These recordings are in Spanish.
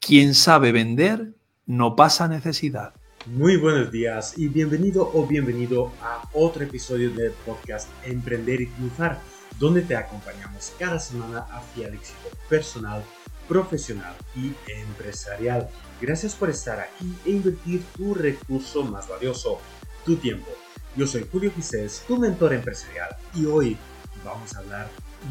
Quien sabe vender no pasa necesidad. Muy buenos días y bienvenido o bienvenido a otro episodio del podcast Emprender y Triunfar, donde te acompañamos cada semana hacia el éxito personal, profesional y empresarial. Gracias por estar aquí e invertir tu recurso más valioso, tu tiempo. Yo soy Julio Gisés, tu mentor empresarial, y hoy vamos a hablar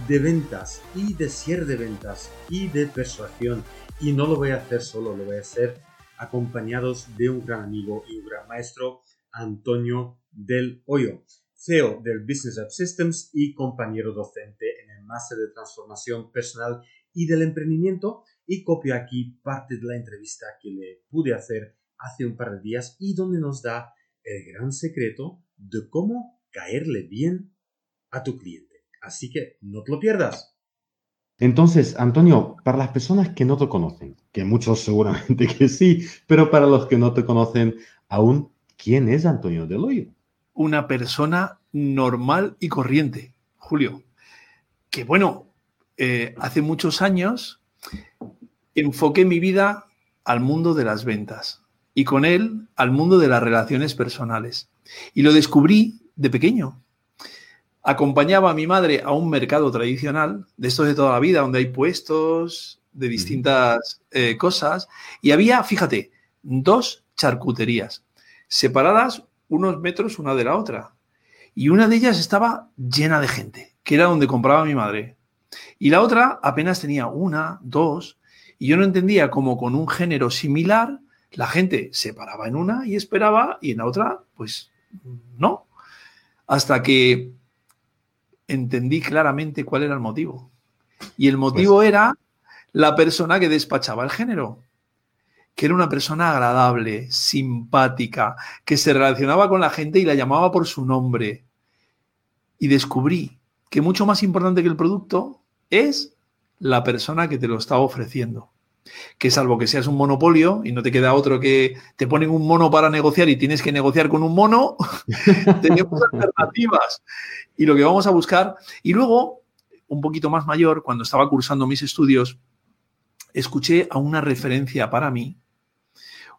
de ventas y de cierre de ventas y de persuasión. Y no lo voy a hacer solo, lo voy a hacer acompañados de un gran amigo y un gran maestro, Antonio del Hoyo, CEO del Business of Systems y compañero docente en el Máster de Transformación Personal y del Emprendimiento. Y copio aquí parte de la entrevista que le pude hacer hace un par de días y donde nos da el gran secreto de cómo caerle bien a tu cliente. Así que no te lo pierdas. Entonces, Antonio, para las personas que no te conocen, que muchos seguramente que sí, pero para los que no te conocen aún, ¿quién es Antonio Deloyo? Una persona normal y corriente, Julio. Que bueno, eh, hace muchos años enfoqué mi vida al mundo de las ventas y con él al mundo de las relaciones personales. Y lo descubrí de pequeño acompañaba a mi madre a un mercado tradicional, de estos de toda la vida, donde hay puestos de distintas eh, cosas, y había, fíjate, dos charcuterías, separadas unos metros una de la otra. Y una de ellas estaba llena de gente, que era donde compraba mi madre. Y la otra apenas tenía una, dos, y yo no entendía cómo con un género similar la gente se paraba en una y esperaba, y en la otra, pues no. Hasta que entendí claramente cuál era el motivo. Y el motivo pues era la persona que despachaba el género, que era una persona agradable, simpática, que se relacionaba con la gente y la llamaba por su nombre. Y descubrí que mucho más importante que el producto es la persona que te lo está ofreciendo. Que salvo que seas un monopolio y no te queda otro que te ponen un mono para negociar y tienes que negociar con un mono, tenemos alternativas y lo que vamos a buscar. Y luego, un poquito más mayor, cuando estaba cursando mis estudios, escuché a una referencia para mí,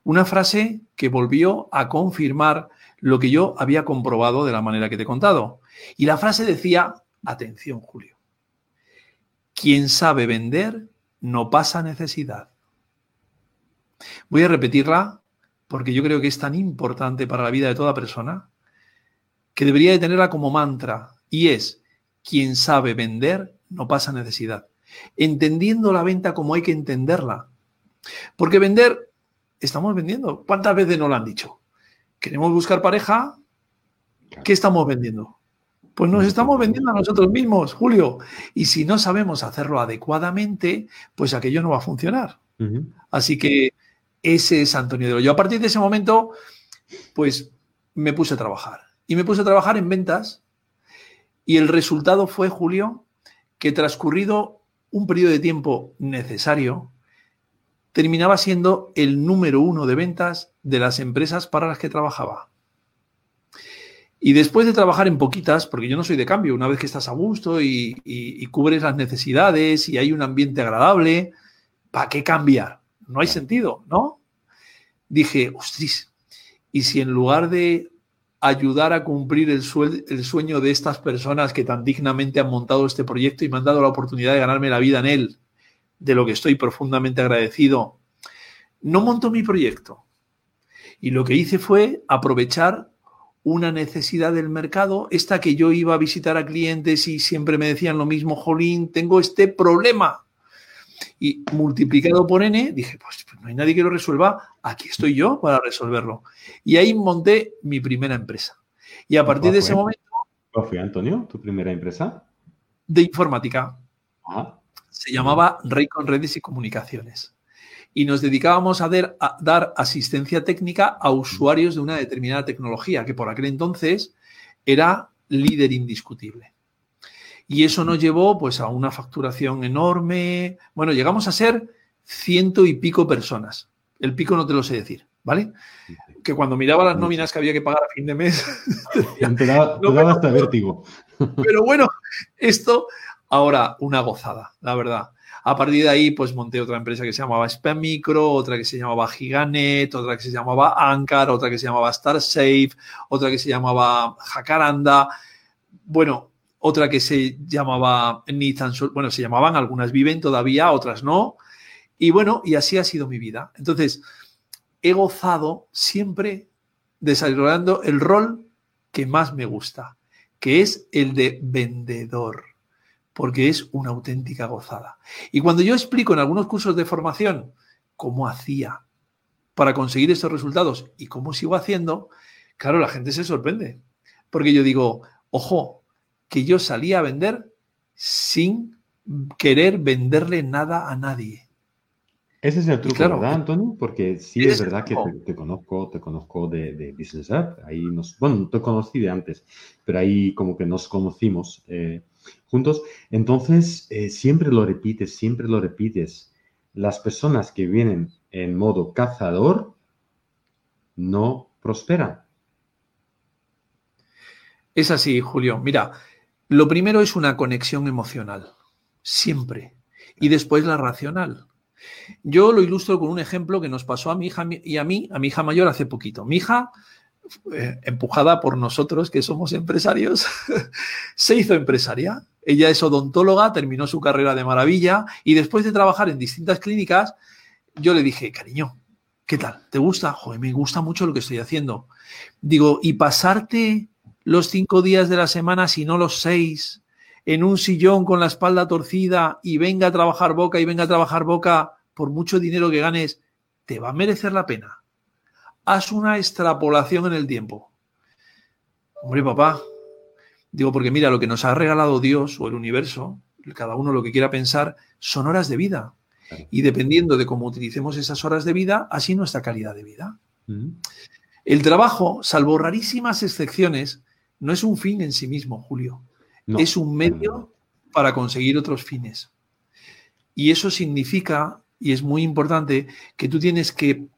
una frase que volvió a confirmar lo que yo había comprobado de la manera que te he contado. Y la frase decía, atención Julio, quien sabe vender no pasa necesidad. Voy a repetirla porque yo creo que es tan importante para la vida de toda persona que debería de tenerla como mantra y es, quien sabe vender no pasa necesidad. Entendiendo la venta como hay que entenderla. Porque vender, estamos vendiendo. ¿Cuántas veces nos lo han dicho? Queremos buscar pareja, ¿qué estamos vendiendo? Pues nos estamos vendiendo a nosotros mismos, Julio. Y si no sabemos hacerlo adecuadamente, pues aquello no va a funcionar. Así que ese es Antonio de Yo a partir de ese momento, pues me puse a trabajar. Y me puse a trabajar en ventas. Y el resultado fue, Julio, que transcurrido un periodo de tiempo necesario, terminaba siendo el número uno de ventas de las empresas para las que trabajaba. Y después de trabajar en poquitas, porque yo no soy de cambio, una vez que estás a gusto y, cubres las necesidades y hay un ambiente agradable, ¿para qué cambiar? No hay sentido, ¿no? Dije, ostras, y si en lugar de ayudar a cumplir el, el, sueño de estas personas que tan dignamente han montado este proyecto y me han dado la oportunidad de ganarme la vida en él, de lo que estoy profundamente agradecido. No monto mi proyecto. Y lo que hice fue aprovechar una necesidad del mercado, esta que yo iba a visitar a clientes y siempre me decían lo mismo, Jolín, tengo este problema. Y multiplicado por n, dije, pues, pues, no hay nadie que lo resuelva, aquí estoy yo para resolverlo. Y ahí monté mi primera empresa. Y a partir de ese momento... ¿Cuál fue, Antonio, tu primera empresa? De informática. Se llamaba Rey con Redes y Comunicaciones. Y nos dedicábamos a, a dar asistencia técnica a usuarios de una determinada tecnología, que por aquel entonces era líder indiscutible. Y eso nos llevó pues a una facturación enorme. Bueno, llegamos a ser ciento y pico personas. El pico no te lo sé decir, ¿vale? Que cuando miraba las nóminas que había que pagar a fin de mes. te daba, hasta vértigo. Pero bueno, esto Ahora, una gozada, la verdad. A partir de ahí, pues monté otra empresa que se llamaba Spam Micro, otra que se llamaba Giganet, otra que se llamaba Ancar, otra que se llamaba StarSafe, otra que se llamaba Jacaranda. Bueno, otra que se llamaba Nissan, bueno, se llamaban, algunas viven todavía, otras no. Y bueno, y así ha sido mi vida. Entonces, he gozado siempre desarrollando el rol que más me gusta, que es el de vendedor porque es una auténtica gozada. Y cuando yo explico en algunos cursos de formación cómo hacía para conseguir estos resultados y cómo sigo haciendo, claro, la gente se sorprende. Porque yo digo, ojo, que yo salía a vender sin querer venderle nada a nadie. Ese es el truco, ¿verdad, Antonio? Porque sí es verdad que te, conozco, te conozco de, Business App. Ahí nos, bueno, te conocí de antes, pero ahí como que nos conocimos. Eh, juntos. Entonces, eh, siempre lo repites, siempre lo repites. Las personas que vienen en modo cazador no prosperan. Es así, Julio. Mira, lo primero es una conexión emocional, siempre. Y después la racional. Yo lo ilustro con un ejemplo que nos pasó a mi hija y a mí, a mi hija mayor hace poquito. Mi hija eh, empujada por nosotros que somos empresarios, se hizo empresaria. Ella es odontóloga, terminó su carrera de maravilla y después de trabajar en distintas clínicas, yo le dije, cariño, ¿qué tal? ¿Te gusta? Joder, me gusta mucho lo que estoy haciendo. Digo, ¿y pasarte los cinco días de la semana, si no los seis, en un sillón con la espalda torcida y venga a trabajar boca y venga a trabajar boca por mucho dinero que ganes, ¿te va a merecer la pena? haz una extrapolación en el tiempo. Hombre, papá, digo, porque mira, lo que nos ha regalado Dios o el universo, cada uno lo que quiera pensar, son horas de vida. Y dependiendo de cómo utilicemos esas horas de vida, así nuestra calidad de vida. El trabajo, salvo rarísimas excepciones, no es un fin en sí mismo, Julio. Es un medio para conseguir otros fines. Y eso significa, y es muy importante, que tú tienes que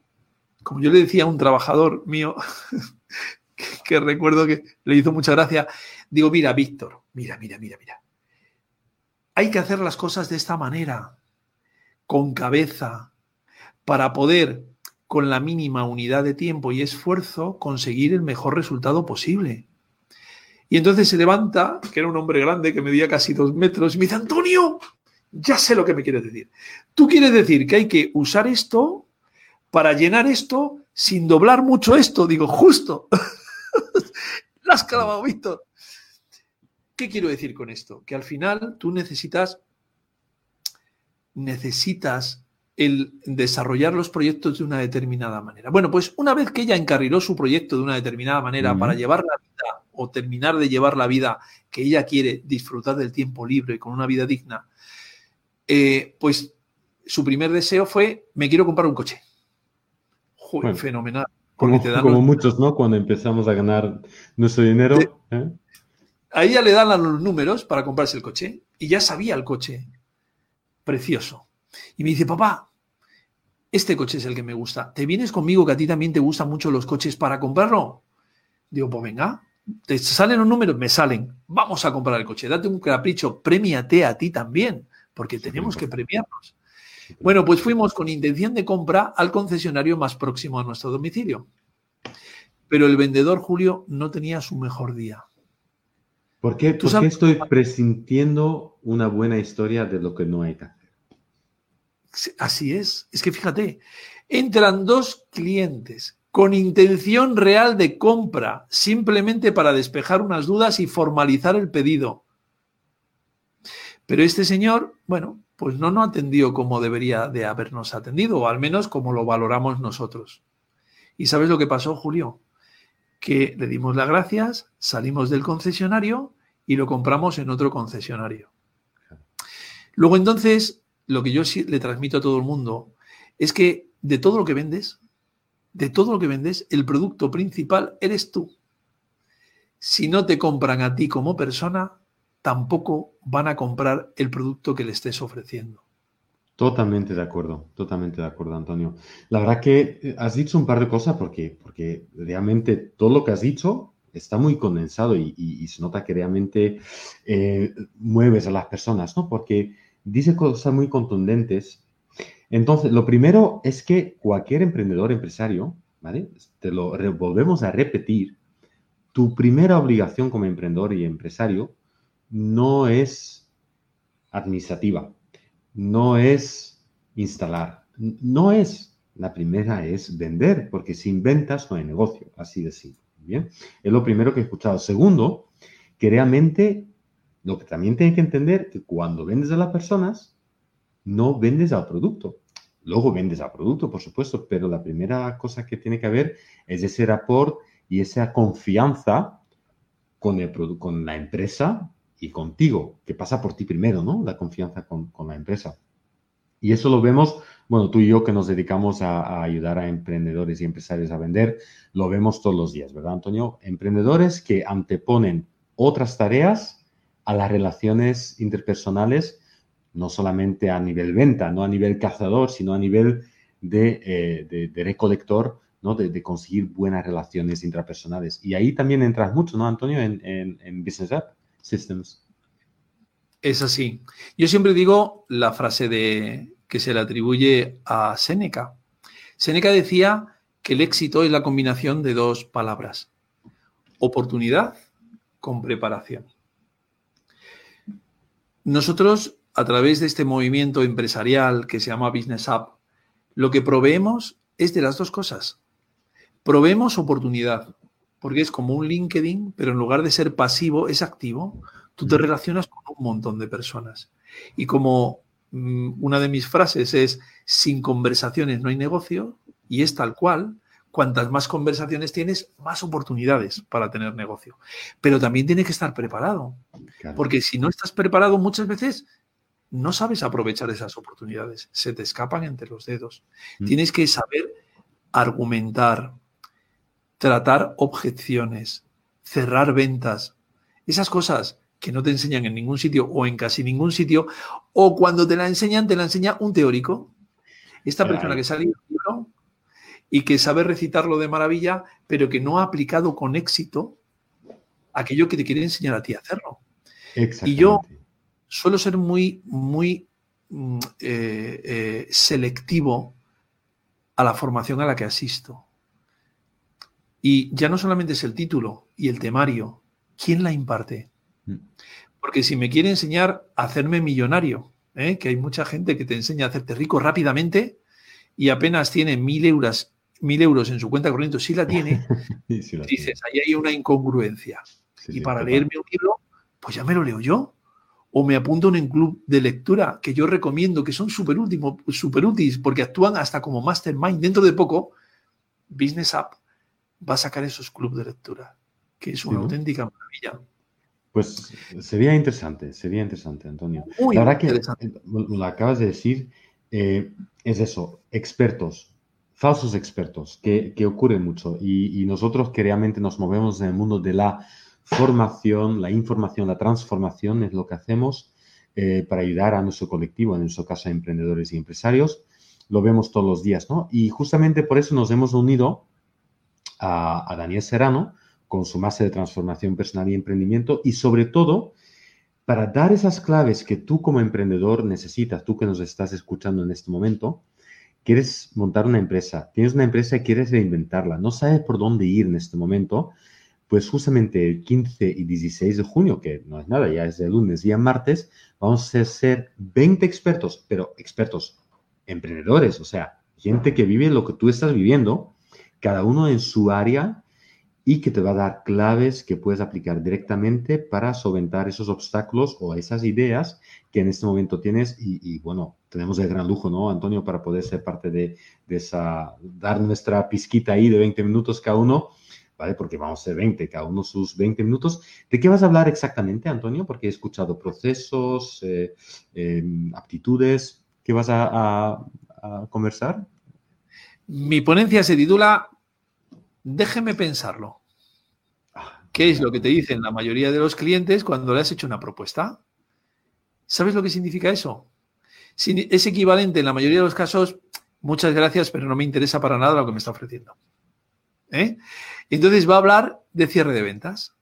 como yo le decía a un trabajador mío, que, recuerdo que le hizo mucha gracia, digo, mira, Víctor, mira, mira, mira, mira. Hay que hacer las cosas de esta manera, con cabeza, para poder, con la mínima unidad de tiempo y esfuerzo, conseguir el mejor resultado posible. Y entonces se levanta, que era un hombre grande que medía casi dos metros, y me dice, Antonio, ya sé lo que me quieres decir. Tú quieres decir que hay que usar esto para llenar esto sin doblar mucho esto. Digo, justo. La has clavado, Víctor. ¿Qué quiero decir con esto? Que al final tú necesitas, necesitas el desarrollar los proyectos de una determinada manera. Bueno, pues una vez que ella encarriló su proyecto de una determinada manera para llevar la vida o terminar de llevar la vida que ella quiere, disfrutar del tiempo libre con una vida digna, eh, pues su primer deseo fue, me quiero comprar un coche fenomenal. Como, muchos, ¿no? Cuando empezamos a ganar nuestro dinero. ¿eh? Ahí ya le dan los números para comprarse el coche y ya sabía el coche. Precioso. Y me dice, papá, este coche es el que me gusta. ¿Te vienes conmigo que a ti también te gustan mucho los coches para comprarlo? Digo, pues venga, ¿te salen los números? Me salen. Vamos a comprar el coche. Date un capricho, premiate a ti también, porque tenemos que premiarnos. Bueno, pues fuimos con intención de compra al concesionario más próximo a nuestro domicilio. Pero el vendedor Julio no tenía su mejor día. ¿Por qué, ¿Por estoy presintiendo una buena historia de lo que no hay que hacer? Así es. Es que fíjate, entran dos clientes con intención real de compra, simplemente para despejar unas dudas y formalizar el pedido. Pero este señor, bueno, pues no nos atendió como debería de habernos atendido, o al menos como lo valoramos nosotros. ¿Y sabes lo que pasó, Julio? Que le dimos las gracias, salimos del concesionario y lo compramos en otro concesionario. Luego entonces, lo que yo le transmito a todo el mundo es que de todo lo que vendes, de todo lo que vendes, el producto principal eres tú. Si no te compran a ti como persona, tampoco van a comprar el producto que le estés ofreciendo. Totalmente de acuerdo, totalmente de acuerdo, Antonio. La verdad que eh, has dicho un par de cosas porque, porque realmente todo lo que has dicho está muy condensado y, se nota que realmente eh, mueves a las personas, ¿no? Porque dice cosas muy contundentes. Entonces, lo primero es que cualquier emprendedor, empresario, ¿vale? Te lo volvemos a repetir, tu primera obligación como emprendedor y empresario no es administrativa, no es instalar, no es. La primera es vender, porque sin ventas no hay negocio, así de simple. Bien, es lo primero que he escuchado. Segundo, que realmente lo que también tienes que entender que cuando vendes a las personas, no vendes al producto. Luego vendes al producto, por supuesto, pero la primera cosa que tiene que haber es ese rapport y esa confianza con, el, con la empresa y contigo, que pasa por ti primero, ¿no? La confianza con, con la empresa. Y eso lo vemos, bueno, tú y yo que nos dedicamos a, ayudar a emprendedores y empresarios a vender, lo vemos todos los días, ¿verdad, Antonio? Emprendedores que anteponen otras tareas a las relaciones interpersonales, no solamente a nivel venta, no a nivel cazador, sino a nivel de, eh, recolector, ¿no? De, conseguir buenas relaciones intrapersonales. Y ahí también entras mucho, ¿no, Antonio, en, en Business App Systems. Es así. Yo siempre digo la frase de que se le atribuye a Séneca. Séneca decía que el éxito es la combinación de dos palabras, oportunidad con preparación. Nosotros, a través de este movimiento empresarial que se llama Business Up, lo que proveemos es de las dos cosas. Proveemos oportunidad, porque es como un LinkedIn, pero en lugar de ser pasivo, es activo tú te relacionas con un montón de personas. Y como mm, una de mis frases es, sin conversaciones no hay negocio, y es tal cual, cuantas más conversaciones tienes, más oportunidades para tener negocio. Pero también tienes que estar preparado, porque si no estás preparado muchas veces no sabes aprovechar esas oportunidades, se te escapan entre los dedos. Mm. Tienes que saber argumentar, tratar objeciones, cerrar ventas, esas cosas que no te enseñan en ningún sitio o en casi ningún sitio, o cuando te la enseñan, te la enseña un teórico. Esta persona que sale libro y que sabe recitarlo de maravilla, pero que no ha aplicado con éxito aquello que te quiere enseñar a ti a hacerlo. Y yo suelo ser muy, muy mm, eh, eh, selectivo a la formación a la que asisto. Y ya no solamente es el título y el temario, ¿quién la imparte? Mm. Porque si me quiere enseñar a hacerme millonario, ¿eh? que hay mucha gente que te enseña a hacerte rico rápidamente y apenas tiene mil euros, mil euros en su cuenta corriente, si la tiene, dices, ahí hay una incongruencia. y para leerme un libro, pues ya me lo leo yo. O me apunto en un club de lectura que yo recomiendo, que son súper super útiles, porque actúan hasta como mastermind. Dentro de poco, Business App va a sacar esos clubes de lectura, que es una auténtica maravilla. Pues sería interesante, sería interesante, Antonio. la verdad que eh, lo acabas de decir, eh, es eso, expertos, falsos expertos, que, que ocurren mucho. Y, nosotros que realmente nos movemos en el mundo de la formación, la información, la transformación, es lo que hacemos eh, para ayudar a nuestro colectivo, en nuestro caso emprendedores y empresarios. Lo vemos todos los días, ¿no? Y justamente por eso nos hemos unido a, a Daniel Serrano, con su máster de transformación personal y emprendimiento y sobre todo para dar esas claves que tú como emprendedor necesitas, tú que nos estás escuchando en este momento, quieres montar una empresa, tienes una empresa y quieres reinventarla, no sabes por dónde ir en este momento, pues justamente el 15 y 16 de junio, que no es nada, ya es de lunes y a martes, vamos a ser 20 expertos, pero expertos emprendedores, o sea, gente que vive lo que tú estás viviendo, cada uno en su área y que te va a dar claves que puedes aplicar directamente para solventar esos obstáculos o esas ideas que en este momento tienes. Y, bueno, tenemos el gran lujo, ¿no, Antonio, para poder ser parte de, esa, dar nuestra pizquita ahí de 20 minutos cada uno, ¿vale? Porque vamos a ser 20, cada uno sus 20 minutos. ¿De qué vas a hablar exactamente, Antonio? Porque he escuchado procesos, eh, em, aptitudes. ¿Qué vas a conversar? Mi ponencia se titula Déjeme pensarlo. ¿Qué es lo que te dicen la mayoría de los clientes cuando le has hecho una propuesta? ¿Sabes lo que significa eso? Es equivalente en la mayoría de los casos, muchas gracias, pero no me interesa para nada lo que me está ofreciendo. ¿Eh? Entonces va a hablar de cierre de ventas.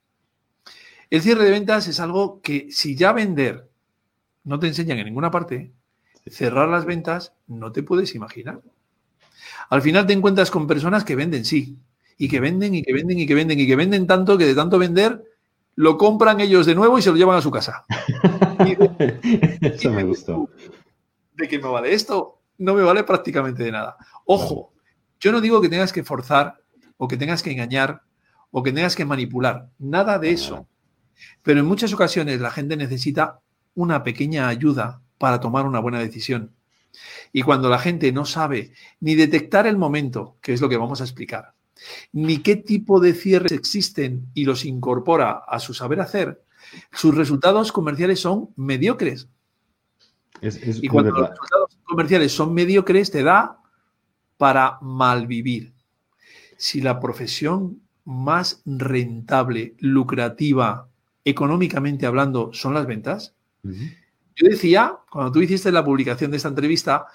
El cierre de ventas es algo que si ya vender no te enseñan en ninguna parte, cerrar las ventas no te puedes imaginar. Al final te encuentras con personas que venden, sí, y que venden y que venden y que venden y que venden tanto que de tanto vender lo compran ellos de nuevo y se lo llevan a su casa. Eso me gustó. ¿De qué me vale esto? No me vale prácticamente de nada. Ojo, yo no digo que tengas que forzar o que tengas que engañar o que tengas que manipular. Nada de eso. Pero en muchas ocasiones la gente necesita una pequeña ayuda para tomar una buena decisión. Y cuando la gente no sabe ni detectar el momento, que es lo que vamos a explicar, ni qué tipo de cierres existen y los incorpora a su saber hacer, sus resultados comerciales son mediocres. y cuando los resultados comerciales son mediocres, te da para malvivir. Si la profesión más rentable, lucrativa, económicamente hablando, son las ventas, yo decía, cuando tú hiciste la publicación de esta entrevista,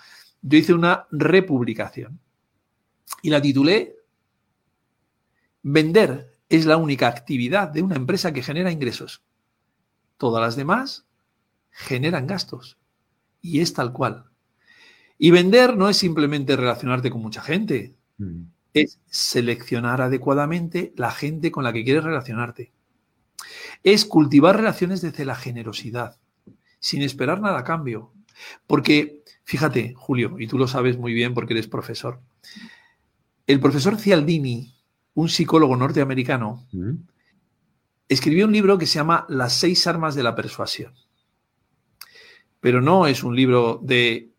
yo hice una republicación y la titulé Vender es la única actividad de una empresa que genera ingresos. Todas las demás generan gastos. Y es tal cual. Y vender no es simplemente relacionarte con mucha gente, mm. Es seleccionar adecuadamente la gente con la que quieres relacionarte. Es cultivar relaciones desde la generosidad, sin esperar nada a cambio. Porque, fíjate, Julio, y tú lo sabes muy bien porque eres profesor, el profesor Cialdini un psicólogo norteamericano, escribió un libro que se llama Las seis armas de la persuasión. Pero no es un libro de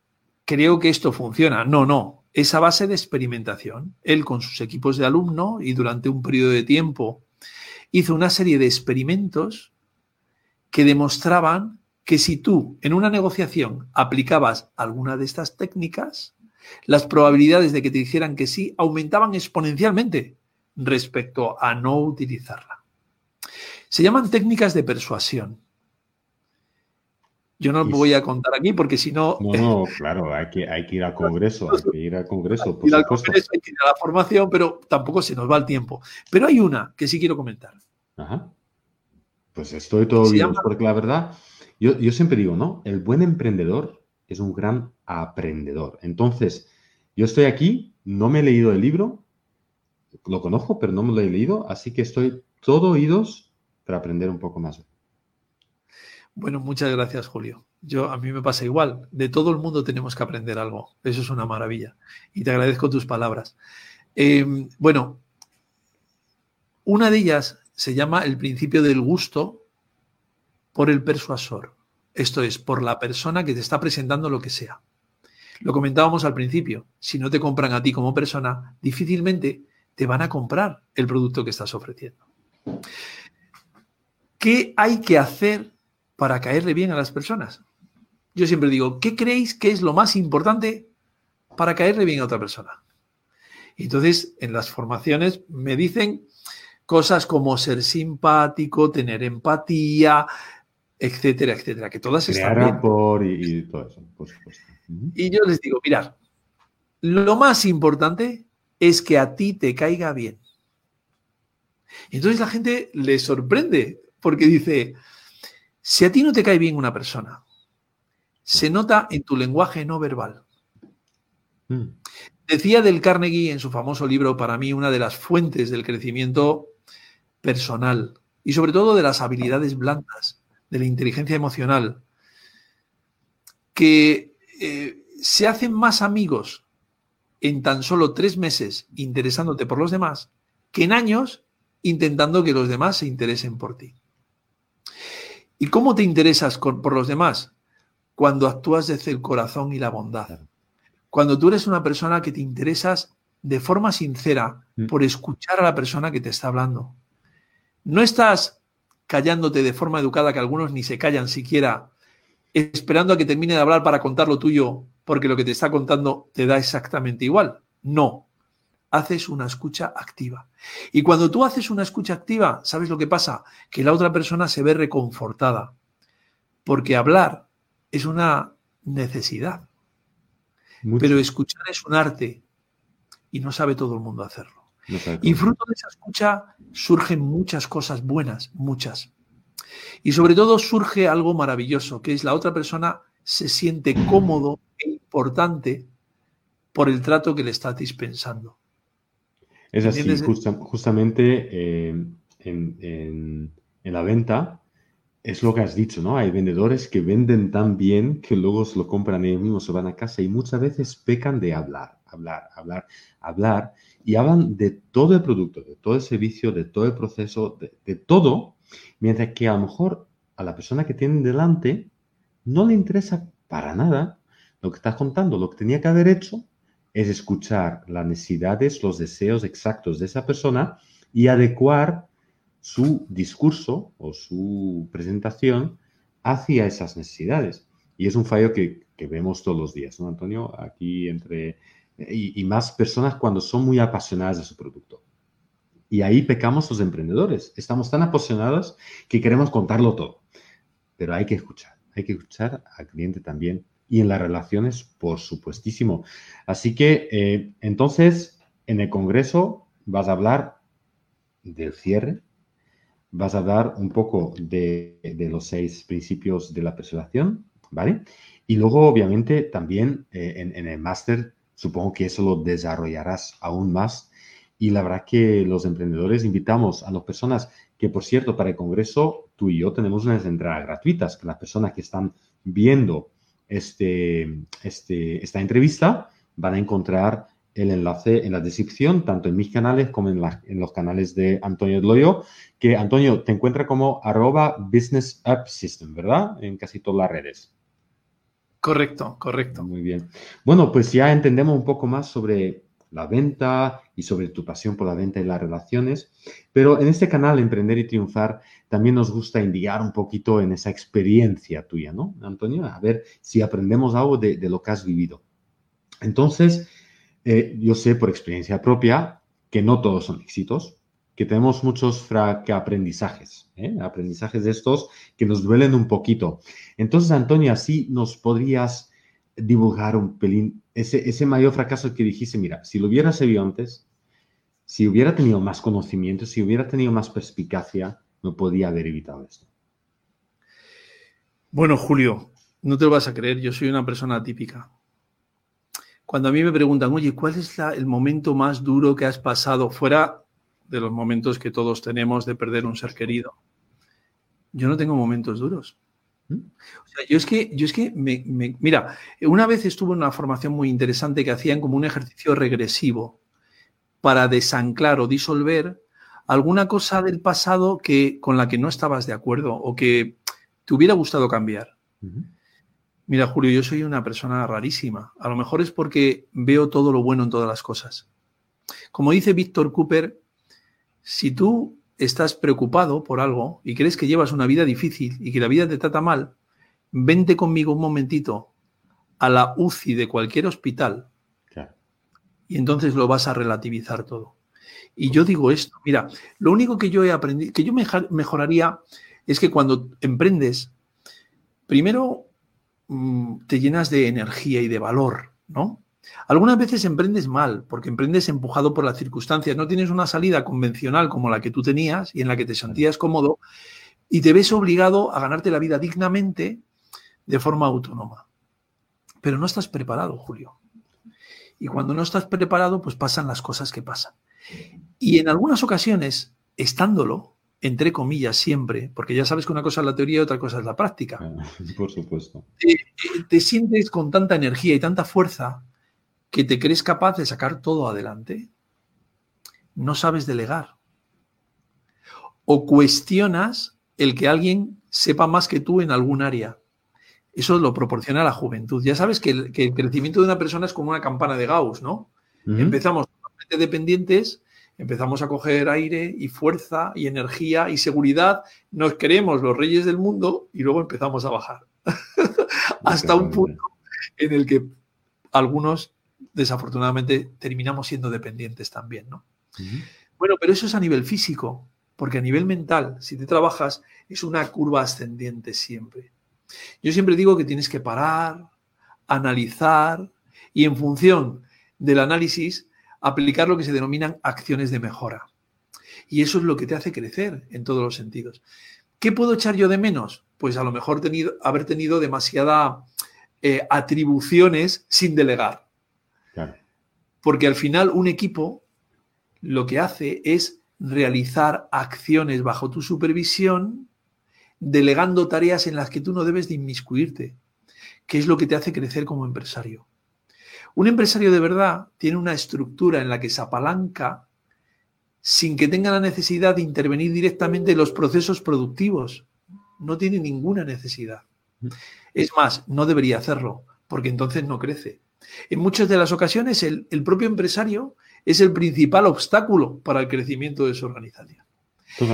creo que esto funciona. No, no. Es a base de experimentación. Él con sus equipos de alumno y durante un periodo de tiempo hizo una serie de experimentos que demostraban que si tú en una negociación aplicabas alguna de estas técnicas, las probabilidades de que te dijeran que sí aumentaban exponencialmente respecto a no utilizarla. Se llaman técnicas de persuasión. Yo no lo voy a contar aquí porque si no... No, no, claro, hay que, hay que ir al Congreso, hay que ir al Congreso. Por ir al Congreso, hay que ir a la formación, pero tampoco se nos va el tiempo. Pero hay una que sí quiero comentar. Ajá. Pues estoy todo bien, porque la verdad, yo, yo siempre digo, ¿no? El buen emprendedor es un gran aprendedor. Entonces, yo estoy aquí, no me he leído el libro, lo conozco, pero no me lo he leído, así que estoy todo oídos para aprender un poco más. Bueno, muchas gracias, Julio. Yo a mí me pasa igual. De todo el mundo tenemos que aprender algo. Eso es una maravilla. Y te agradezco tus palabras. Em, bueno, una de ellas se llama el principio del gusto por el persuasor. Esto es, por la persona que te está presentando lo que sea. Lo comentábamos al principio. Si no te compran a ti como persona, difícilmente te van a comprar el producto que estás ofreciendo. ¿Qué hay que hacer para caerle bien a las personas? Yo siempre digo, ¿qué creéis que es lo más importante para caerle bien a otra persona? Y entonces, en las formaciones me dicen cosas como ser simpático, tener empatía, etcétera, etcétera, que todas están bien. Y, todo eso, por supuesto. Y yo les digo, mirad, lo más importante es que a ti te caiga bien. Entonces la gente le sorprende porque dice, si a ti no te cae bien una persona, se nota en tu lenguaje no verbal. Hmm. Decía del Carnegie en su famoso libro, para mí, una de las fuentes del crecimiento personal y sobre todo de las habilidades blandas, de la inteligencia emocional, que eh, se hacen más amigos en tan solo tres meses interesándote por los demás que en años intentando que los demás se interesen por ti. ¿Y cómo te interesas por los demás? Cuando actúas desde el corazón y la bondad. Cuando tú eres una persona que te interesas de forma sincera mm. por escuchar a la persona que te está hablando. No estás callándote de forma educada, que algunos ni se callan siquiera, esperando a que termine de hablar para contar lo tuyo porque lo que te está contando te da exactamente igual. No, haces una escucha activa. Y cuando tú haces una escucha activa, ¿sabes lo que pasa? Que la otra persona se ve reconfortada, porque hablar es una necesidad, pero escuchar es un arte y no sabe todo el mundo hacerlo. Y fruto de esa escucha surgen muchas cosas buenas, muchas. Y sobre todo surge algo maravilloso, que es la otra persona se siente cómodo e importante por el trato que le está dispensando. Es así, justamente eh, en, la venta es lo que has dicho, ¿no? Hay vendedores que venden tan bien que luego se lo compran ellos mismos, se van a casa y muchas veces pecan de hablar, hablar, hablar, hablar y hablan de todo el producto, de todo el servicio, de todo el proceso, de todo, mientras que a lo mejor a la persona que tienen delante no le interesa para nada lo que estás contando. Lo que tenía que haber hecho es escuchar las necesidades, los deseos exactos de esa persona y adecuar su discurso o su presentación hacia esas necesidades. Y es un fallo que, vemos todos los días, ¿no, Antonio? Aquí entre... Y, y, más personas cuando son muy apasionadas de su producto. Y ahí pecamos los emprendedores. Estamos tan apasionados que queremos contarlo todo. Pero hay que escuchar hay que escuchar al cliente también y en las relaciones, por supuestísimo. Así que, eh, entonces, en el Congreso vas a hablar del cierre, vas a hablar un poco de, los seis principios de la persuasión, ¿vale? Y luego, obviamente, también eh, en, en, el máster, supongo que eso lo desarrollarás aún más. Y la verdad que los emprendedores invitamos a las personas que, por cierto, para el Congreso tú y yo tenemos unas entradas gratuitas, que las personas que están viendo este, este, esta entrevista van a encontrar el enlace en la descripción, tanto en mis canales como en, en los canales de Antonio Loyo, que Antonio te encuentra como arroba business app system, ¿verdad? En casi todas las redes. Correcto, correcto. Muy bien. Bueno, pues ya entendemos un poco más sobre la venta y sobre tu pasión por la venta y las relaciones. Pero en este canal, Emprender y Triunfar, también nos gusta indicar un poquito en esa experiencia tuya, ¿no, Antonio? A ver si aprendemos algo de, lo que has vivido. Entonces, eh, yo sé por experiencia propia que no todos son éxitos, que tenemos muchos aprendizajes, ¿eh? aprendizajes de estos que nos duelen un poquito. Entonces, Antonio, así nos podrías dibujar un pelín ese, ese mayor fracaso que dijiste, mira, si lo hubiera sabido antes, si hubiera tenido más conocimiento, si hubiera tenido más perspicacia, no podía haber evitado esto. Bueno, Julio, no te lo vas a creer, yo soy una persona típica. Cuando a mí me preguntan, oye, ¿cuál es el momento más duro que has pasado fuera de los momentos que todos tenemos de perder un ser querido? Yo no tengo momentos duros. O sea, yo es que, yo es que me, mira, una vez estuve en una formación muy interesante que hacían como un ejercicio regresivo para desanclar o disolver alguna cosa del pasado que, con la que no estabas de acuerdo o que te hubiera gustado cambiar. Mira, Julio, yo soy una persona rarísima. A lo mejor es porque veo todo lo bueno en todas las cosas. Como dice Víctor Cooper, si tú estás preocupado por algo y crees que llevas una vida difícil y que la vida te trata mal, vente conmigo un momentito a la UCI de cualquier hospital y entonces lo vas a relativizar todo. Y yo digo esto, mira, lo único que yo he aprendido, que yo mejoraría es que cuando emprendes, primero mm, te llenas de energía y de valor, ¿no? Algunas veces emprendes mal, porque emprendes empujado por las circunstancias, no tienes una salida convencional como la que tú tenías y en la que te sentías cómodo y te ves obligado a ganarte la vida dignamente de forma autónoma. Pero no estás preparado, Julio. Y cuando no estás preparado, pues pasan las cosas que pasan. Y en algunas ocasiones, estándolo, entre comillas, siempre, porque ya sabes que una cosa es la teoría y otra cosa es la práctica. Por supuesto. te sientes con tanta energía y tanta fuerza que te crees capaz de sacar todo adelante, no sabes delegar. O cuestionas el que alguien sepa más que tú en algún área. Eso lo proporciona la juventud. Ya sabes que el, crecimiento de una persona es como una campana de Gauss, ¿no? Empezamos dependientes, empezamos a coger aire y fuerza y energía y seguridad, nos creemos los reyes del mundo y luego empezamos a bajar. Hasta un punto en el que algunos desafortunadamente terminamos siendo dependientes también, ¿no? Bueno, pero eso es a nivel físico, porque a nivel mental, si te trabajas, es una curva ascendiente siempre. Yo siempre digo que tienes que parar, analizar y en función del análisis aplicar lo que se denominan acciones de mejora. Y eso es lo que te hace crecer en todos los sentidos. ¿Qué puedo echar yo de menos? Pues a lo mejor tenido, haber tenido demasiadas eh, atribuciones sin delegar. Porque al final un equipo lo que hace es realizar acciones bajo tu supervisión, delegando tareas en las que tú no debes de inmiscuirte, que es lo que te hace crecer como empresario. Un empresario de verdad tiene una estructura en la que se apalanca sin que tenga la necesidad de intervenir directamente en los procesos productivos. No tiene ninguna necesidad. Es más, no debería hacerlo, porque entonces no crece. En muchas de las ocasiones el, propio empresario es el principal obstáculo para el crecimiento de su organización.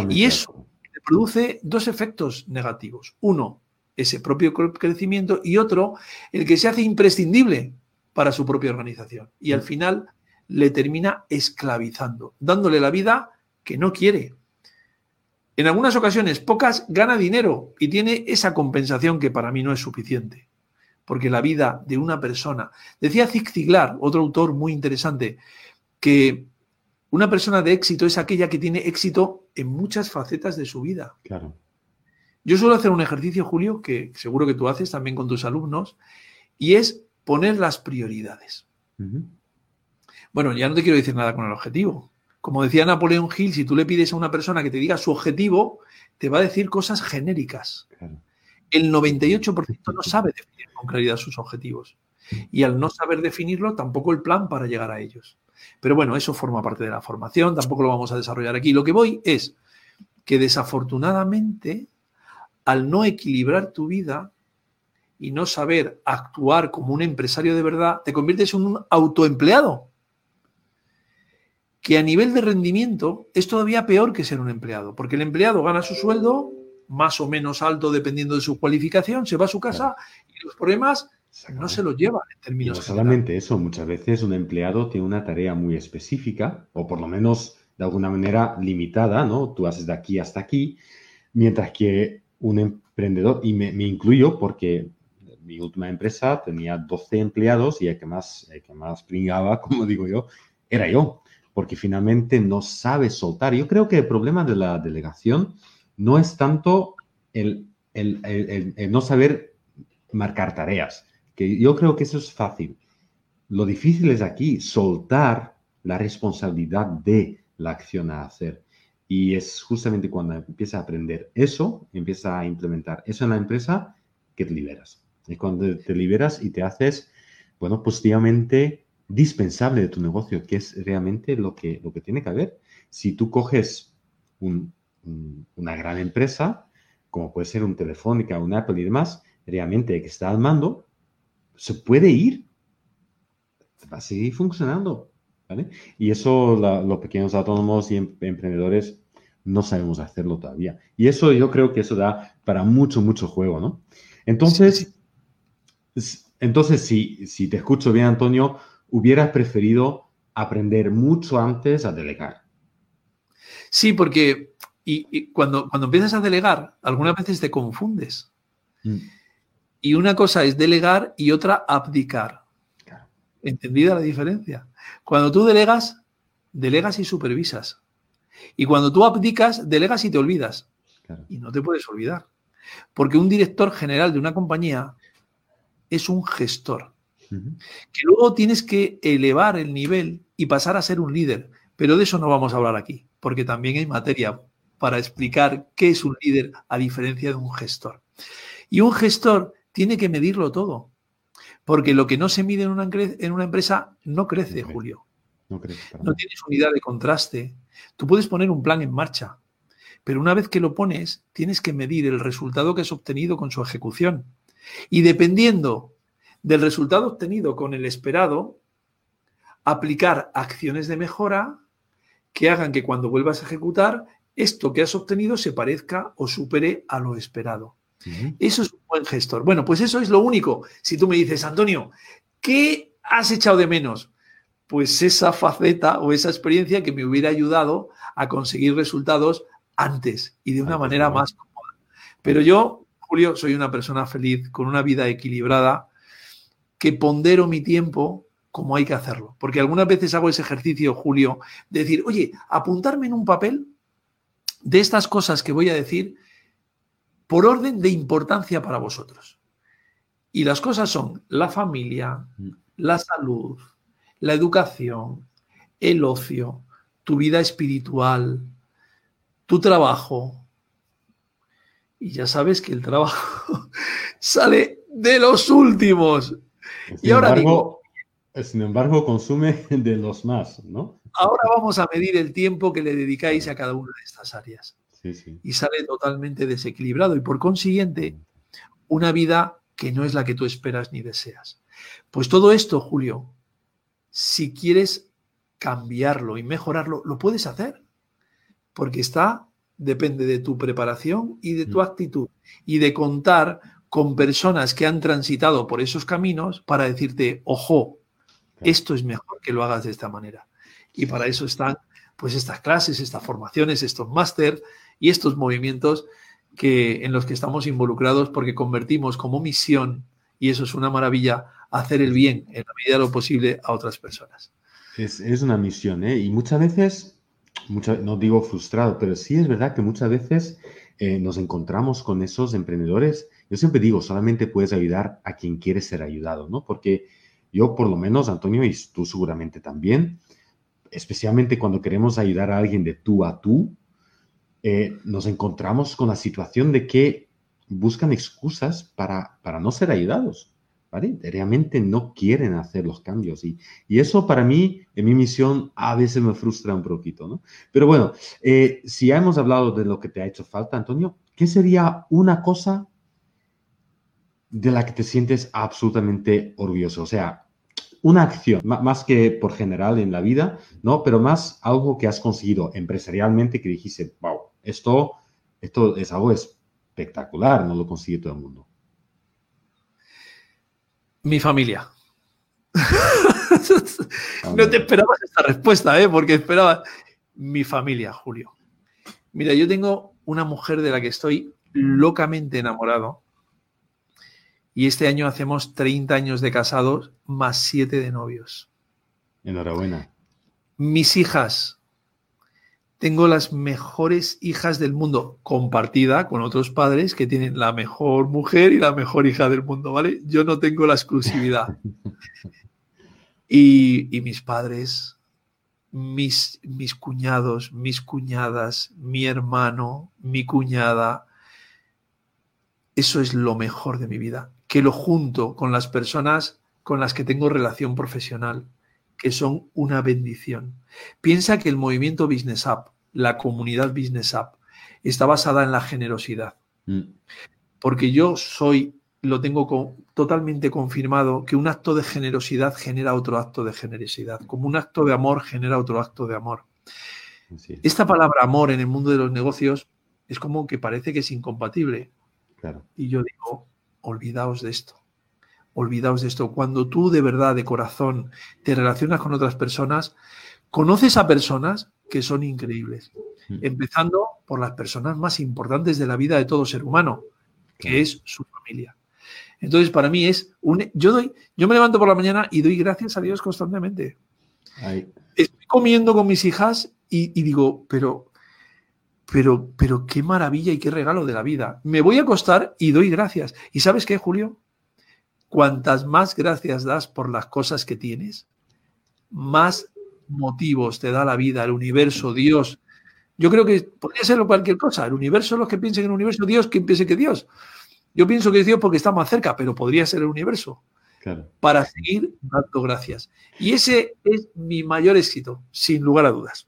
y eso produce dos efectos negativos. Uno, ese propio crecimiento y otro, el que se hace imprescindible para su propia organización. Y al final le termina esclavizando, dándole la vida que no quiere. En algunas ocasiones, pocas gana dinero y tiene esa compensación que para mí no es suficiente. Porque la vida de una persona, decía Zig Ziglar, otro autor muy interesante, que una persona de éxito es aquella que tiene éxito en muchas facetas de su vida. Claro. Yo suelo hacer un ejercicio, Julio, que seguro que tú haces también con tus alumnos, y es poner las prioridades. Bueno, ya no te quiero decir nada con el objetivo. Como decía Napoleón Hill, si tú le pides a una persona que te diga su objetivo, te va a decir cosas genéricas. El 98% no sabe definir con claridad sus objetivos. Y al no saber definirlo, tampoco el plan para llegar a ellos. Pero bueno, eso forma parte de la formación, tampoco lo vamos a desarrollar aquí. Lo que voy es que desafortunadamente, al no equilibrar tu vida y no saber actuar como un empresario de verdad, te conviertes en un autoempleado que a nivel de rendimiento es todavía peor que ser un empleado, porque el empleado gana su sueldo más o menos alto dependiendo de su cualificación, se va a su casa y los problemas no se los lleva en términos. no solamente eso, muchas veces un empleado tiene una tarea muy específica o por lo menos de alguna manera limitada, ¿no? Tú haces de aquí hasta aquí, mientras que un emprendedor, y me, incluyo porque mi última empresa tenía 12 empleados y el que más, el que más pringaba, como digo yo, era yo porque finalmente no sabe soltar. Yo creo que el problema de la delegación no es tanto el, no saber marcar tareas, que yo creo que eso es fácil. Lo difícil es aquí soltar la responsabilidad de la acción a hacer. Y es justamente cuando empiezas a aprender eso, empiezas a implementar eso en la empresa, que te liberas. Es cuando te liberas y te haces, bueno, positivamente dispensable de tu negocio, que es realmente lo que, lo que tiene que haber. Si tú coges una gran empresa, como puede ser un Telefónica, un Apple y demás, realmente que está al mando, se puede ir, va a seguir funcionando. Y eso los pequeños autónomos y em, emprendedores no sabemos hacerlo todavía. Y eso yo creo que eso da para mucho, mucho juego, ¿no? Entonces, entonces si, si te escucho bien, Antonio, hubieras preferido aprender mucho antes a delegar. Sí, porque y, cuando, cuando empiezas a delegar, algunas veces te confundes. Mm. Y una cosa es delegar y otra abdicar. ¿Entendida la diferencia? Cuando tú delegas, delegas y supervisas. Y cuando tú abdicas, delegas y te olvidas. Y no te puedes olvidar. Porque un director general de una compañía es un gestor que luego tienes que elevar el nivel y pasar a ser un líder. Pero de eso no vamos a hablar aquí, porque también hay materia para explicar qué es un líder a diferencia de un gestor. Y un gestor tiene que medirlo todo, porque lo que no se mide en una, en una empresa no crece, Julio. No, crece, no tienes unidad de contraste. Tú puedes poner un plan en marcha, pero una vez que lo pones, tienes que medir el resultado que has obtenido con su ejecución. Y dependiendo del resultado obtenido con el esperado, aplicar acciones de mejora que hagan que cuando vuelvas a ejecutar, esto que has obtenido se parezca o supere a lo esperado. Eso es un buen gestor. Bueno, pues eso es lo único. Si tú me dices, Antonio, ¿qué has echado de menos? Pues esa faceta o esa experiencia que me hubiera ayudado a conseguir resultados antes y de una manera más cómoda. Pero yo, Julio, soy una persona feliz, con una vida equilibrada, que pondero mi tiempo como hay que hacerlo. Porque algunas veces hago ese ejercicio, Julio, de decir, oye, apuntarme en un papel de estas cosas que voy a decir por orden de importancia para vosotros. Y las cosas son la familia, mm. la salud, la educación, el ocio, tu vida espiritual, tu trabajo. Y ya sabes que el trabajo sale de los últimos. Sin y ahora embargo, sin embargo, consume de los más, ¿no? Ahora vamos a medir el tiempo que le dedicáis a cada una de estas áreas. Y sale totalmente desequilibrado y por consiguiente una vida que no es la que tú esperas ni deseas. Pues todo esto, Julio, si quieres cambiarlo y mejorarlo, lo puedes hacer. Porque está, depende de tu preparación y de tu mm. actitud y de contar con personas que han transitado por esos caminos para decirte, ojo, esto es mejor que lo hagas de esta manera. Y para eso están pues estas clases, estas formaciones, estos máster y estos movimientos que, en los que estamos involucrados porque convertimos como misión, y eso es una maravilla, hacer el bien en la medida de lo posible a otras personas. Es, una misión, ¿eh? Y muchas veces, no digo frustrado, pero sí es verdad que muchas veces eh, nos encontramos con esos emprendedores. Yo siempre digo, solamente puedes ayudar a quien quiere ser ayudado, ¿no? Porque yo, por lo menos, Antonio, y tú seguramente también, especialmente cuando queremos ayudar a alguien de tú a tú, eh, nos encontramos con la situación de que buscan excusas para, para no ser ayudados. ¿Vale? Realmente no quieren hacer los cambios. Y, y, eso para mí, en mi misión, a veces me frustra un poquito, ¿no? Pero bueno, eh, si ya hemos hablado de lo que te ha hecho falta, Antonio, ¿qué sería una cosa de la que te sientes absolutamente orgulloso? O sea, una acción, más que por general en la vida, ¿no? Pero más algo que has conseguido empresarialmente que dijiste, wow, esto, esto es algo espectacular, no lo consigue todo el mundo. Mi familia. no te esperabas esta respuesta, ¿eh? Porque esperaba mi familia, Julio. Mira, yo tengo una mujer de la que estoy locamente enamorado y este año hacemos 30 años de casados más 7 de novios. Enhorabuena. Mis hijas. Tengo las mejores hijas del mundo, compartida con otros padres que tienen la mejor mujer y la mejor hija del mundo, ¿vale? Yo no tengo la exclusividad. y, mis padres, mis, mis cuñados, mis cuñadas, mi hermano, mi cuñada, eso es lo mejor de mi vida que lo junto con las personas con las que tengo relación profesional, que son una bendición. Piensa que el movimiento Business Up, la comunidad Business Up, está basada en la generosidad. Mm. Porque yo soy, lo tengo totalmente confirmado, que un acto de generosidad genera otro acto de generosidad, como un acto de amor genera otro acto de amor. Esta palabra amor en el mundo de los negocios es como que parece que es incompatible. Y yo digo, olvidaos de esto. Olvidaos de esto. Cuando tú de verdad, de corazón, te relacionas con otras personas, conoces a personas que son increíbles. Mm. Empezando por las personas más importantes de la vida de todo ser humano, que es su familia. Entonces, para mí es un. Yo doy, yo me levanto por la mañana y doy gracias a Dios constantemente. Estoy comiendo con mis hijas y, y digo, pero pero, pero qué maravilla y qué regalo de la vida. Me voy a acostar y doy gracias. ¿Y sabes qué, Julio? Cuantas más gracias das por las cosas que tienes, más motivos te da la vida, el universo, Dios. Yo creo que podría ser cualquier cosa. El universo, los que piensen en el universo, Dios, quien piense que Dios. Yo pienso que es Dios porque está más cerca, pero podría ser el universo. Para seguir dando gracias. Y ese es mi mayor éxito, sin lugar a dudas.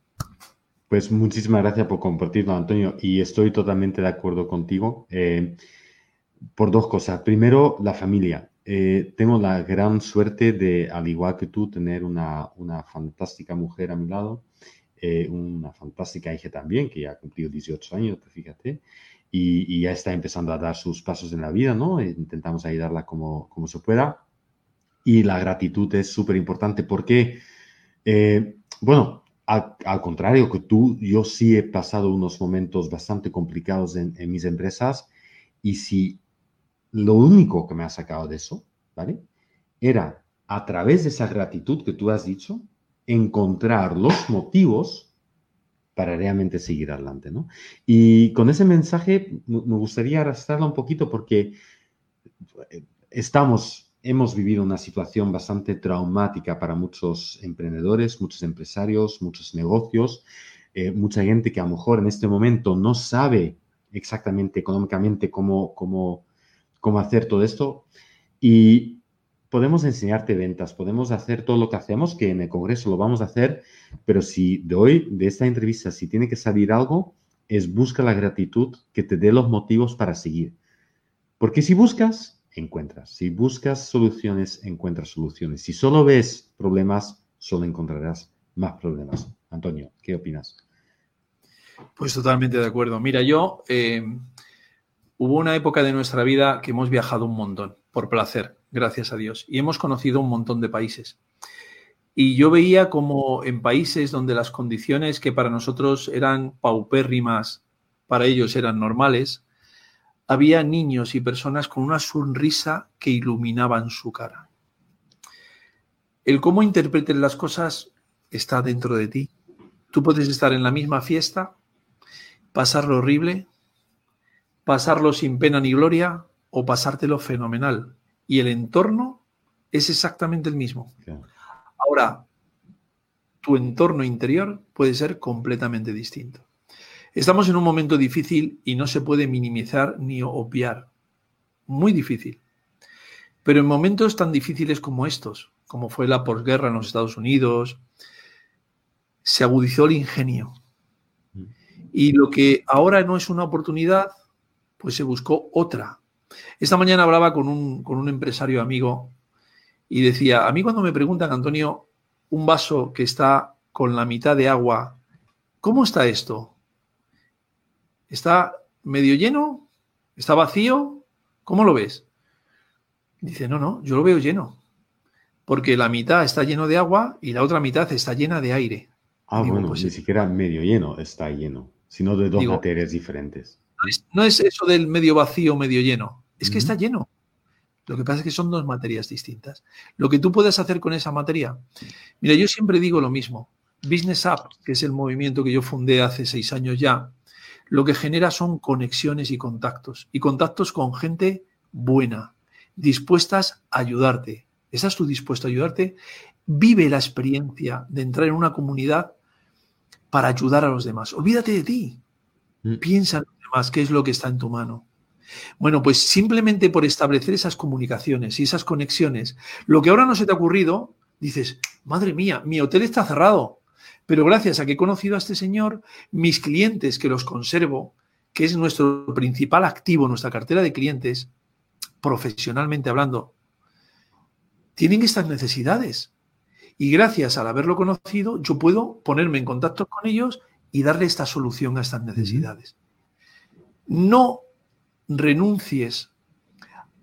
Pues muchísimas gracias por compartirlo, Antonio, y estoy totalmente de acuerdo contigo eh, por dos cosas. Primero, la familia. Eh, tengo la gran suerte de, al igual que tú, tener una, fantástica mujer a mi lado, eh, una fantástica hija también, que ya ha cumplido 18 años, fíjate, y, ya está empezando a dar sus pasos en la vida, ¿no? Intentamos ayudarla como, como se pueda. Y la gratitud es súper importante porque, bueno, al, contrario que tú, yo sí he pasado unos momentos bastante complicados en, mis empresas y si lo único que me ha sacado de eso, ¿vale? Era a través de esa gratitud que tú has dicho, encontrar los motivos para realmente seguir adelante, ¿no? Y con ese mensaje me gustaría arrastrarlo un poquito porque eh, estamos, hemos vivido una situación bastante traumática para muchos emprendedores, muchos empresarios, muchos negocios, eh, mucha gente que a lo mejor en este momento no sabe exactamente económicamente cómo, cómo, cómo hacer todo esto. Y podemos enseñarte ventas, podemos hacer todo lo que hacemos, que en el Congreso lo vamos a hacer, pero si de hoy, de esta entrevista, si tiene que salir algo, es busca la gratitud que te dé los motivos para seguir. Porque si buscas, encuentras. Si buscas soluciones, encuentras soluciones. Si solo ves problemas, solo encontrarás más problemas. Antonio, ¿qué opinas? Pues totalmente de acuerdo. Mira, yo eh, hubo una época de nuestra vida que hemos viajado un montón, por placer, gracias a Dios, y hemos conocido un montón de países. Y yo veía como en países donde las condiciones que para nosotros eran paupérrimas, para ellos eran normales, había niños y personas con una sonrisa que iluminaban su cara. El cómo interpreten las cosas está dentro de ti. Tú puedes estar en la misma fiesta pasarlo horrible, pasarlo sin pena ni gloria o pasártelo fenomenal. Y el entorno es exactamente el mismo. Ahora, tu entorno interior puede ser completamente distinto. Estamos en un momento difícil y no se puede minimizar ni obviar. Muy difícil. Pero en momentos tan difíciles como estos, como fue la posguerra en los Estados Unidos, se agudizó el ingenio, y lo que ahora no es una oportunidad, pues se buscó otra. Esta mañana hablaba con un, con un empresario amigo y decía, a mí cuando me preguntan, Antonio, un vaso que está con la mitad de agua, ¿cómo está esto? ¿Está medio lleno? ¿Está vacío? ¿Cómo lo ves? Dice, no, no, yo lo veo lleno. Porque la mitad está lleno de agua y la otra mitad está llena de aire. Ah, bueno, pues ni siquiera medio lleno está lleno sino de dos materias diferentes. No es, eso del medio vacío, medio lleno. Es que está lleno. Lo que pasa es que son dos materias distintas. Lo que tú puedes hacer con esa materia. Mira, yo siempre digo lo mismo. Business Up, que es el movimiento que yo fundé hace seis años ya, lo que genera son conexiones y contactos. Y contactos con gente buena, dispuestas a ayudarte. ¿Estás tú dispuesto a ayudarte? Vive la experiencia de entrar en una comunidad para ayudar a los demás. Olvídate de ti. Mm. Piensa en los demás, qué es lo que está en tu mano. Bueno, pues simplemente por establecer esas comunicaciones y esas conexiones, lo que ahora no se te ha ocurrido, dices, madre mía, mi hotel está cerrado, pero gracias a que he conocido a este señor, mis clientes que los conservo, que es nuestro principal activo, nuestra cartera de clientes, profesionalmente hablando, tienen estas necesidades. Y gracias al haberlo conocido, yo puedo ponerme en contacto con ellos y darle esta solución a estas necesidades. No renuncies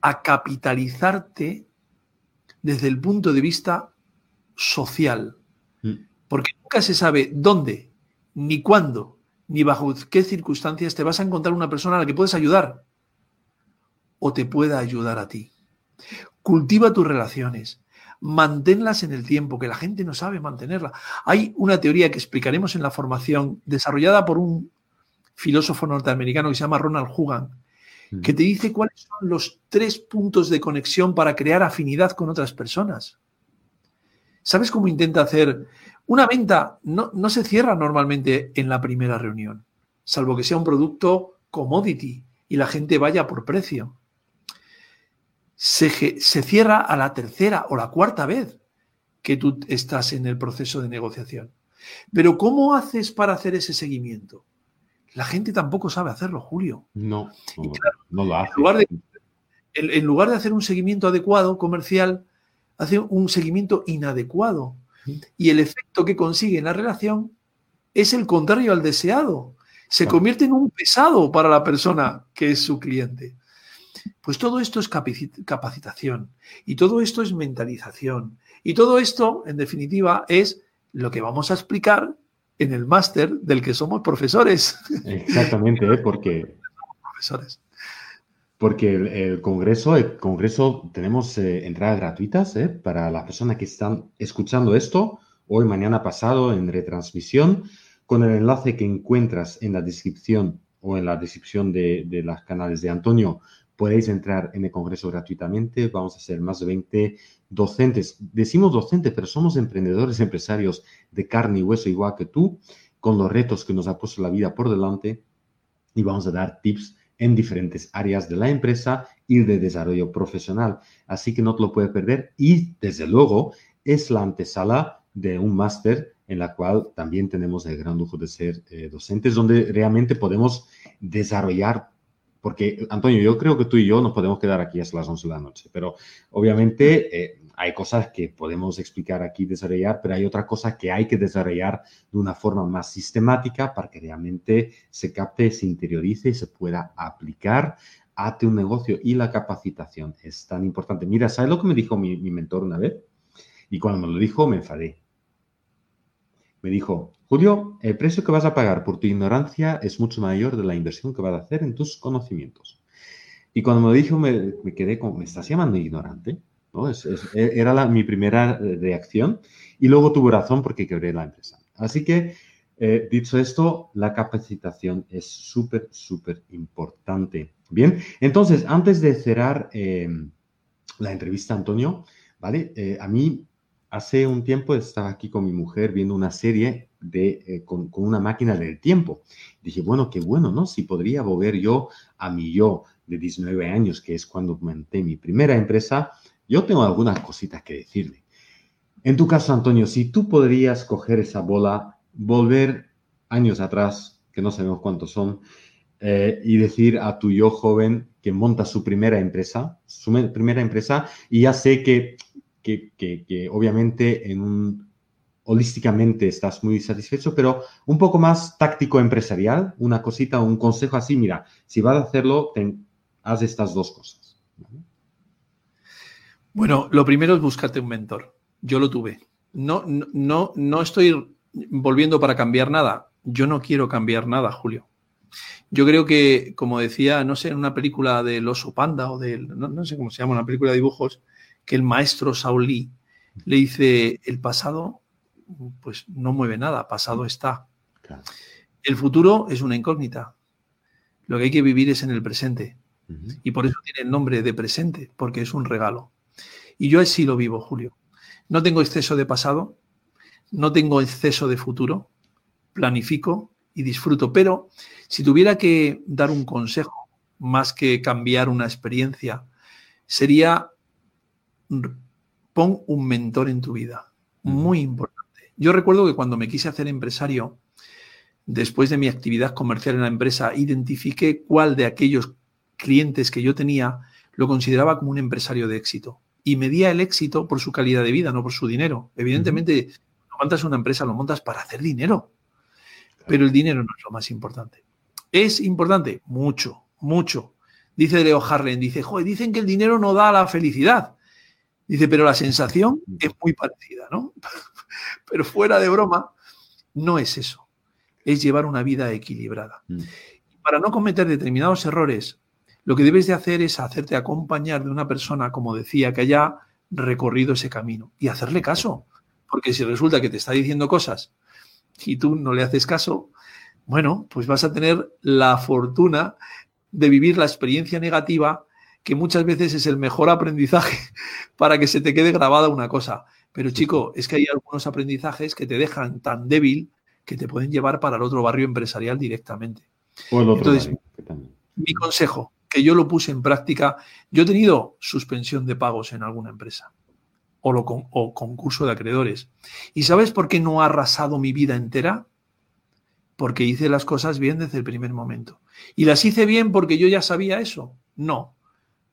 a capitalizarte desde el punto de vista social, mm. porque nunca se sabe dónde, ni cuándo, ni bajo qué circunstancias te vas a encontrar una persona a la que puedes ayudar o te pueda ayudar a ti. Cultiva tus relaciones, manténlas en el tiempo, que la gente no sabe mantenerla. Hay una teoría que explicaremos en la formación, desarrollada por un filósofo norteamericano que se llama Ronald Hugan, mm. que te dice cuáles son los tres puntos de conexión para crear afinidad con otras personas. ¿Sabes cómo intenta hacer? Una venta no, no se cierra normalmente en la primera reunión, salvo que sea un producto commodity y la gente vaya por precio se, cierra a la tercera o la cuarta vez que tú estás en el proceso de negociación. Pero ¿cómo haces para hacer ese seguimiento? La gente tampoco sabe hacerlo, Julio. No, no, lo hace. En lugar, de, hacer un seguimiento adecuado comercial, hace un seguimiento inadecuado. Y el efecto que consigue en la relación es el contrario al deseado. Se convierte en un pesado para la persona que es su cliente. Pues todo esto es capacitación y todo esto es mentalización y todo esto, en definitiva, es lo que vamos a explicar en el máster del que somos profesores. Exactamente, ¿eh? porque... profesores. Porque el, Congreso, el Congreso tenemos eh, entradas gratuitas eh, para las personas que están escuchando esto hoy, mañana, pasado en retransmisión, con el enlace que encuentras en la descripción o en la descripción de, de los canales de Antonio. Podéis entrar en el Congreso gratuitamente. Vamos a ser más de 20 docentes. Decimos docentes, pero somos emprendedores, empresarios de carne y hueso igual que tú, con los retos que nos ha puesto la vida por delante. Y vamos a dar tips en diferentes áreas de la empresa y de desarrollo profesional. Así que no te lo puedes perder. Y desde luego es la antesala de un máster en la cual también tenemos el gran lujo de ser eh, docentes, donde realmente podemos desarrollar, porque Antonio, yo creo que tú y yo nos podemos quedar aquí hasta las 11 de la noche, pero obviamente eh, hay cosas que podemos explicar aquí, desarrollar, pero hay otras cosas que hay que desarrollar de una forma más sistemática para que realmente se capte, se interiorice y se pueda aplicar a tu negocio. Y la capacitación es tan importante. Mira, ¿sabes lo que me dijo mi, mi mentor una vez? Y cuando me lo dijo, me enfadé. Me dijo, Julio, el precio que vas a pagar por tu ignorancia es mucho mayor de la inversión que vas a hacer en tus conocimientos. Y cuando me dijo, me, me quedé como, ¿me estás llamando ignorante? ¿No? era mi primera eh, reacción. Y luego tuve razón porque quebré la empresa. Así que, eh, dicho esto, la capacitación es súper, súper importante. Bien, entonces, antes de cerrar eh, la entrevista, Antonio, ¿vale? a mí hace un tiempo estaba aquí con mi mujer viendo una serie de, eh, con, una máquina del tiempo. Dije, bueno, qué bueno, ¿no? Si podría volver yo a mi yo de 19 años, que es cuando monté mi primera empresa, yo tengo algunas cositas que decirle. En tu caso, Antonio, si tú podrías coger esa bola, volver años atrás, que no sabemos cuántos son, eh, y decir a tu yo joven que monta su primera empresa, su primera empresa, y ya sé que que, obviamente en un holísticamente estás muy satisfecho, pero un poco más táctico empresarial, una cosita, un consejo así, mira, si vas a hacerlo, haz estas dos cosas. Bueno, lo primero es buscarte un mentor. Yo lo tuve. No, no, no estoy volviendo para cambiar nada. Yo no quiero cambiar nada, Julio. Yo creo que, como decía, no sé, en una película del oso panda o del, no, no sé cómo se llama, una película de dibujos, que el maestro Saulí le dice, el pasado pues no mueve nada, pasado está. El futuro es una incógnita. Lo que hay que vivir es en el presente. Y por eso tiene el nombre de presente, porque es un regalo. Y yo así lo vivo, Julio. No tengo exceso de pasado, no tengo exceso de futuro, planifico y disfruto. Pero si tuviera que dar un consejo, más que cambiar una experiencia, sería pon un mentor en tu vida. Muy importante. Yo recuerdo que cuando me quise hacer empresario, después de mi actividad comercial en la empresa, identifiqué cuál de aquellos clientes que yo tenía lo consideraba como un empresario de éxito. Y medía el éxito por su calidad de vida, no por su dinero. Evidentemente, no montas una empresa, lo montas para hacer dinero. Pero el dinero no es lo más importante. ¿Es importante? Mucho, mucho. Dice Leo Harlen, dice, joder, dicen que el dinero no da la felicidad. Dice, pero la sensación es muy parecida, ¿no? pero fuera de broma, no es eso. Es llevar una vida equilibrada. Mm. Para no cometer determinados errores, lo que debes de hacer es hacerte acompañar de una persona, como decía, que haya recorrido ese camino y hacerle caso. Porque si resulta que te está diciendo cosas y tú no le haces caso, bueno, pues vas a tener la fortuna de vivir la experiencia negativa que muchas veces es el mejor aprendizaje para que se te quede grabada una cosa. Pero chico, es que hay algunos aprendizajes que te dejan tan débil que te pueden llevar para el otro barrio empresarial directamente. Entonces, mi consejo, que yo lo puse en práctica, yo he tenido suspensión de pagos en alguna empresa o, lo o concurso de acreedores. ¿Y sabes por qué no ha arrasado mi vida entera? Porque hice las cosas bien desde el primer momento. ¿Y las hice bien porque yo ya sabía eso? No,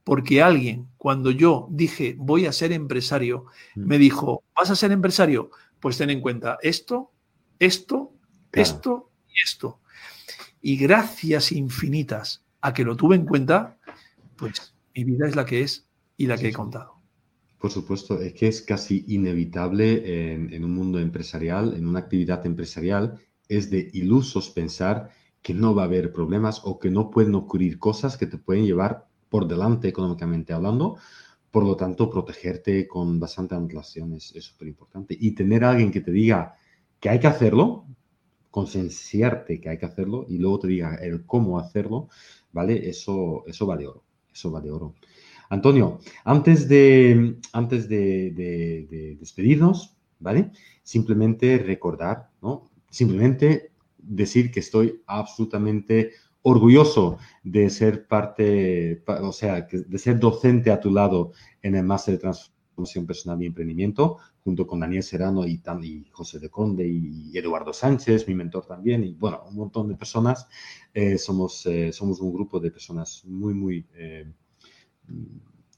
porque alguien, cuando yo dije voy a ser empresario, mm. me dijo, ¿vas a ser empresario? Pues ten en cuenta esto, esto, esto y esto. Y gracias infinitas a que lo tuve en cuenta, pues mi vida es la que es y la que he contado. Por supuesto, es que es casi inevitable en, en, un mundo empresarial, en una actividad empresarial, es de ilusos pensar que no va a haber problemas o que no pueden ocurrir cosas que te pueden llevar por delante económicamente hablando. Por lo tanto, protegerte con bastante antelación es súper importante. Y tener a alguien que te diga que hay que hacerlo, concienciarte que hay que hacerlo y luego te diga el cómo hacerlo, ¿vale? Eso, eso vale oro. Eso vale oro. Antonio, antes de, antes de, despedirnos, ¿vale? Simplemente recordar, ¿no? Simplemente decir que estoy absolutamente orgulloso de ser parte, o sea, de ser docente a tu lado en el máster de transformación personal y emprendimiento, junto con Daniel Serrano y, José de Conde y Eduardo Sánchez, mi mentor también, y bueno, un montón de personas. Eh, somos, eh, somos un grupo de personas muy, muy eh,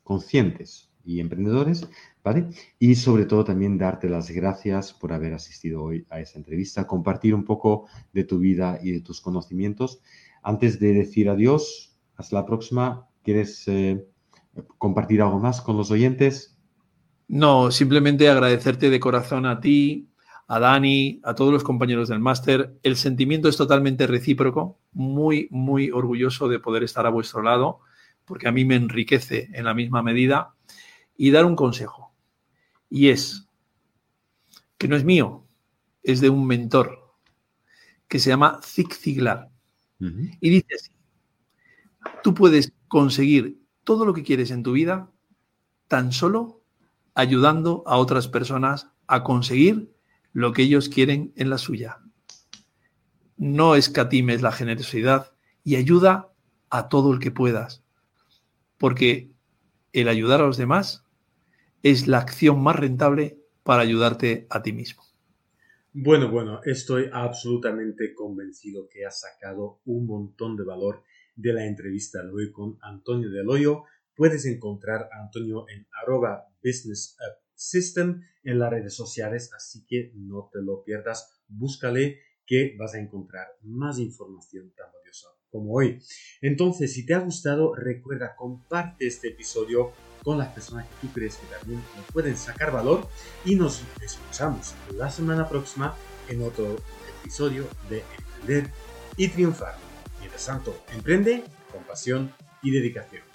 conscientes y emprendedores, ¿vale? Y sobre todo también darte las gracias por haber asistido hoy a esa entrevista, compartir un poco de tu vida y de tus conocimientos. Antes de decir adiós, hasta la próxima, ¿quieres eh, compartir algo más con los oyentes? No, simplemente agradecerte de corazón a ti, a Dani, a todos los compañeros del máster. El sentimiento es totalmente recíproco, muy, muy orgulloso de poder estar a vuestro lado porque a mí me enriquece en la misma medida, y dar un consejo. Y es, que no es mío, es de un mentor, que se llama Zig Ziglar. Y dice así, tú puedes conseguir todo lo que quieres en tu vida tan solo ayudando a otras personas a conseguir lo que ellos quieren en la suya. No escatimes la generosidad y ayuda a todo el que puedas porque el ayudar a los demás es la acción más rentable para ayudarte a ti mismo. Bueno, bueno, estoy absolutamente convencido que has sacado un montón de valor de la entrevista de hoy con Antonio Del Hoyo. Puedes encontrar a Antonio en arroba business system en las redes sociales, así que no te lo pierdas. Búscale que vas a encontrar más información tan valiosa como hoy. Entonces, si te ha gustado, recuerda, comparte este episodio con las personas que tú crees que también pueden sacar valor y nos escuchamos la semana próxima en otro episodio de Emprender y Triunfar. Mientras tanto, emprende con pasión y dedicación.